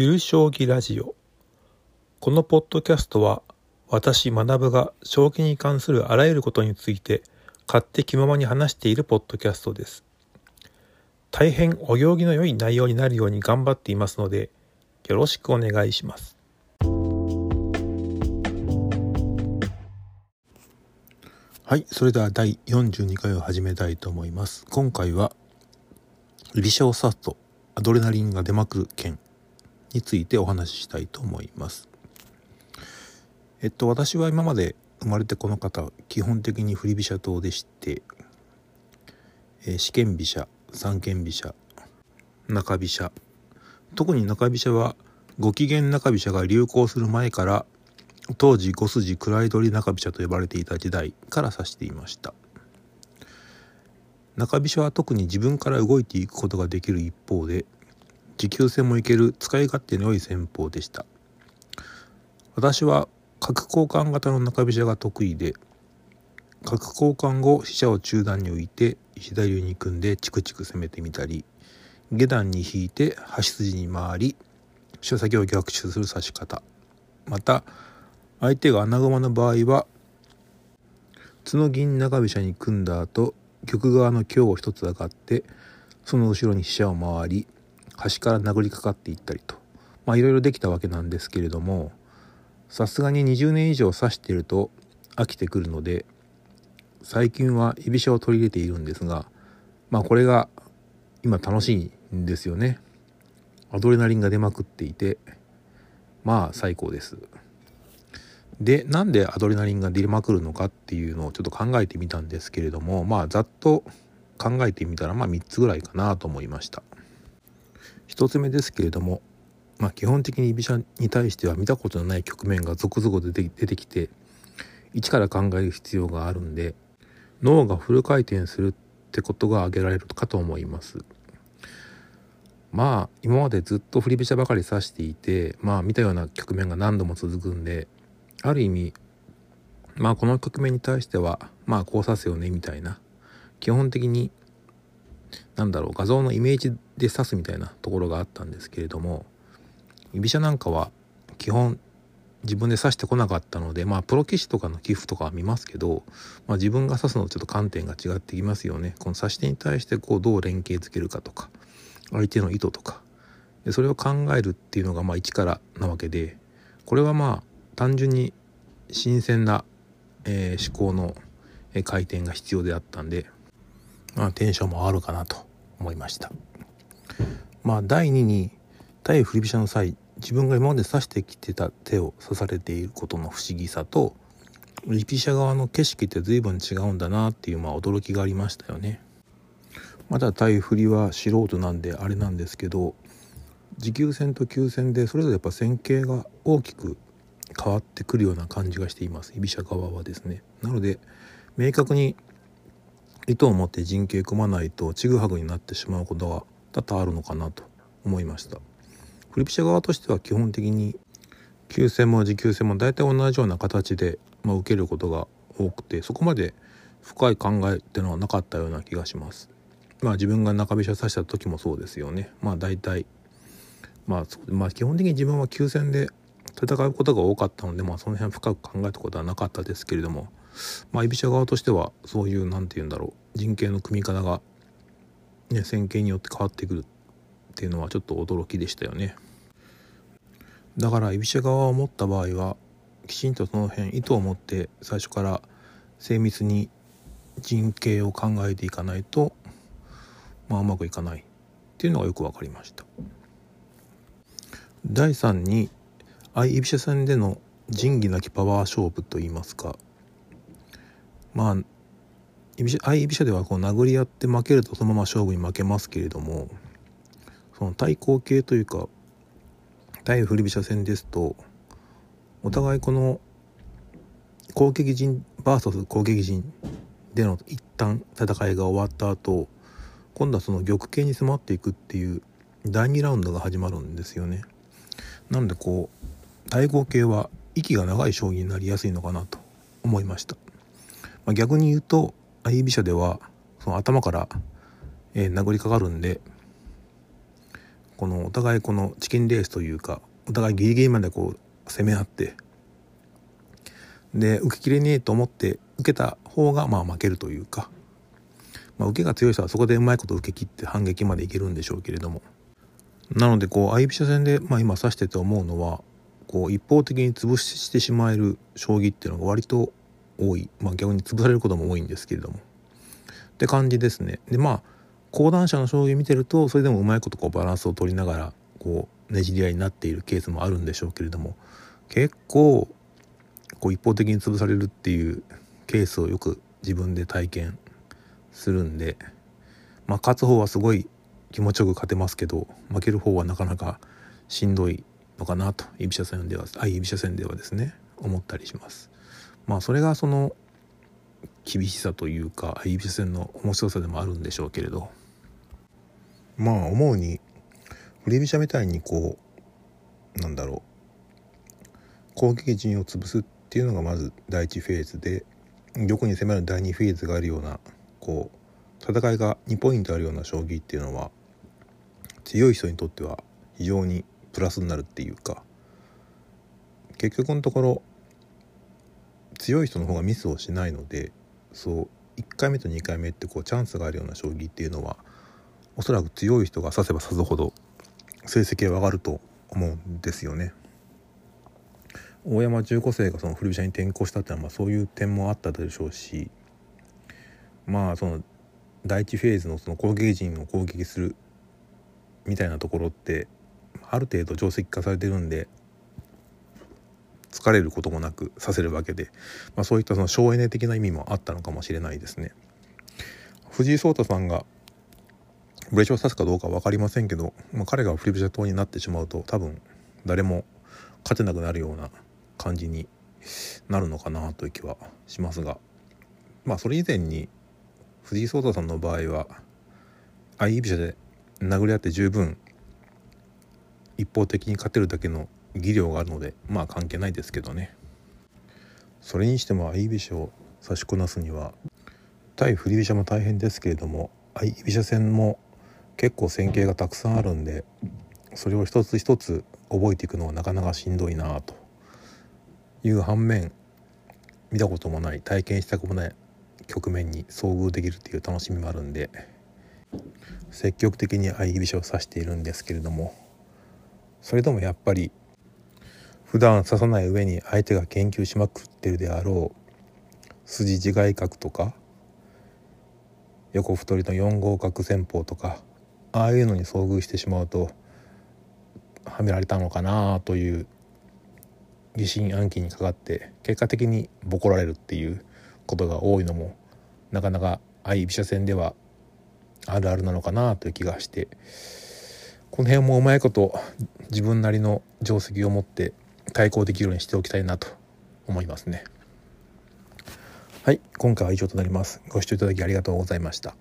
ゆる将棋ラジオ。このポッドキャストは私学が将棋に関するあらゆることについて勝手気ままに話しているポッドキャストです。大変お行儀の良い内容になるように頑張っていますのでよろしくお願いします。はいそれでは第42回を始めたいと思います。今回は居飛車を指すとアドレナリンが出まくる件についてお話ししたいと思います。えっと私は今まで生まれてこの方基本的に振り飛車党でして、えー、試験飛車三間飛車中飛車特に中飛車はご機嫌中飛車が流行する前から当時5筋位取り中飛車と呼ばれていた時代から指していました中飛車は特に自分から動いていくことができる一方で持久戦もいける。使い勝手の良い戦法でした。私は角交換型の中飛車が得意で角交換後飛車を中段に置いて左右に組んでチクチク攻めてみたり下段に引いて端筋に回り飛車先を逆襲する指し方。また相手が穴熊の場合は角銀中飛車に組んだ後玉側の強を一つ上がってその後ろに飛車を回り端から殴りかかっていったりと。まあいろいろできたわけなんですけれどもさすがに20年以上指していると飽きてくるので最近は居飛車を取り入れているんですがまあこれが今楽しいんですよね。アドレナリンが出まくっていてまあ最高です。でなんでアドレナリンが出まくるのかっていうのをちょっと考えてみたんですけれどもまあざっと考えてみたらまあ3つぐらいかなと思いました。1つ目ですけれども、まあ、基本的に居飛車に対しては見たことのない局面が続々出て出てきて一から考える必要があるんで脳がフル回転するってことが挙げられるかと思います。まあ今までずっと振り飛車ばかり指していてまあ見たような局面が何度も続くんである意味まあこの局面に対してはまあこう指すよねみたいな基本的になんだろう画像のイメージで指すみたいなところがあったんですけれども居飛車なんかは基本自分で指してこなかったのでまあプロ棋士とかの寄付とかは見ますけど、まあ、自分が指すのとちょっと観点が違ってきますよね。この指し手に対してこうどう連携つけるかとか相手の意図とか。でそれを考えるっていうのがまあ一からなわけでこれはまあ単純に新鮮な、えー、思考の回転が必要であったんで、まあ、テンションもあるかなと思いました。まあ第2に対振り飛車の際自分が今まで指してきてた手を指されていることの不思議さと居飛車側の景色って随分違うんだなっていうまあ驚きがありましたよね。まだ対振りは素人なんであれなんですけど持久戦と急戦でそれぞれやっぱ戦型が大きく変わってくるような感じがしています居飛車側はですね。なので明確に意図を持って陣形組まないとちぐはぐになってしまうことが多々あるのかなと思いました。フリピシャ側としては基本的に急戦も持久戦も大体同じような形で、まあ、受けることが多くてそこまで深い考えっていうのはなかったような気がします。まあ自分が中飛車指した時もそうですよね。まあ大体まあ、まあ、基本的に自分は急戦で戦うことが多かったので、まあ、その辺深く考えたことはなかったですけれども、まあ、居飛車側としてはそういう何て言うんだろう陣形の組み方がね、戦型によって変わってくるっていうのはちょっと驚きでしたよね。だから居飛車側を持った場合はきちんとその辺意図を持って最初から精密に陣形を考えていかないとまあうまくいかないっていうのがよく分かりました。第3に相居飛車戦での仁義なきパワー勝負といいますかまあ相居飛車ではこう殴り合って負けるとそのまま勝負に負けますけれどもその対抗形というか対振り飛車戦ですとお互いこの攻撃陣 VS 攻撃陣での一旦戦いが終わった後今度はその玉形に迫っていくっていう第2ラウンドが始まるんですよね。なのでこう対抗形は息が長い将棋になりやすいのかなと思いました。まあ、逆に言うと相居飛車ではその頭から、えー、殴りかかるんでこのお互いこのチキンレースというかお互いギリギリまでこう攻め合ってで受けきれねえと思って受けた方がまあ負けるというか、まあ、受けが強い人はそこでうまいこと受け切って反撃までいけるんでしょうけれども。なのでこう相飛車戦で、まあ、今指してて思うのはこう一方的に潰してしまえる将棋っていうのが割と多い、まあ、逆に潰されることも多いんですけれどもって感じですね。でまあ講談社の将棋見てるとそれでもうまいことこうバランスを取りながらこうねじり合いになっているケースもあるんでしょうけれども結構こう一方的に潰されるっていうケースをよく自分で体験するんでまあ勝つ方はすごい気持ちよく勝てますけど負ける方はなかなかしんどいのかなと居飛車戦では相居飛車戦ではですね思ったりします。まあそれがその厳しさというか相居飛車戦の面白さでもあるんでしょうけれど。まあ思うに振り飛車みたいにこうなんだろう攻撃陣を潰すっていうのがまず第一フェーズで玉に迫る第二フェーズがあるようなこう戦いが2ポイントあるような将棋っていうのは強い人にとっては非常にプラスになるっていうか結局のところ強い人の方がミスをしないのでそう1回目と2回目ってこうチャンスがあるような将棋っていうのはおそらく強い人が指せば指すほど成績は上がると思うんですよね。大山中高生がその振り飛車に転向したっていうのはまあそういう点もあったでしょうしまあその第一フェーズのその攻撃陣を攻撃するみたいなところってある程度定石化されてるんで疲れることもなくさせるわけで、まあ、そういったその省エネ的な意味もあったのかもしれないですね。藤井聡太さんがブレショを指すかどうか分かりませんけど、まあ、彼がフリブシャ党になってしまうと多分誰も勝てなくなるような感じになるのかなという気はしますがまあそれ以前に藤井聡太さんの場合は相居飛車で殴り合って十分一方的に勝てるだけの技量があるのでまあ関係ないですけどね。それにしても相居飛車を差しこなすには対振り飛車も大変ですけれども相居飛車戦も結構戦型がたくさんあるんでそれを一つ一つ覚えていくのはなかなかしんどいなと。いう反面見たこともない体験したこともない局面に遭遇できるっていう楽しみもあるんで積極的に相居飛車を指しているんですけれどもそれでもやっぱり普段指さない上に相手が研究しまくってるであろう筋自外角とか横太りの4五角戦法とかああいうのに遭遇してしまうとはめられたのかなという疑心暗鬼にかかって結果的にボコられるっていうことが多いのもなかなか相居飛車戦ではあるあるなのかなという気がしてこの辺もうまいこと自分なりの定石を持って対抗できるようにしておきたいなと思いますね。はい、今回は以上となります。ご視聴いただきありがとうございました。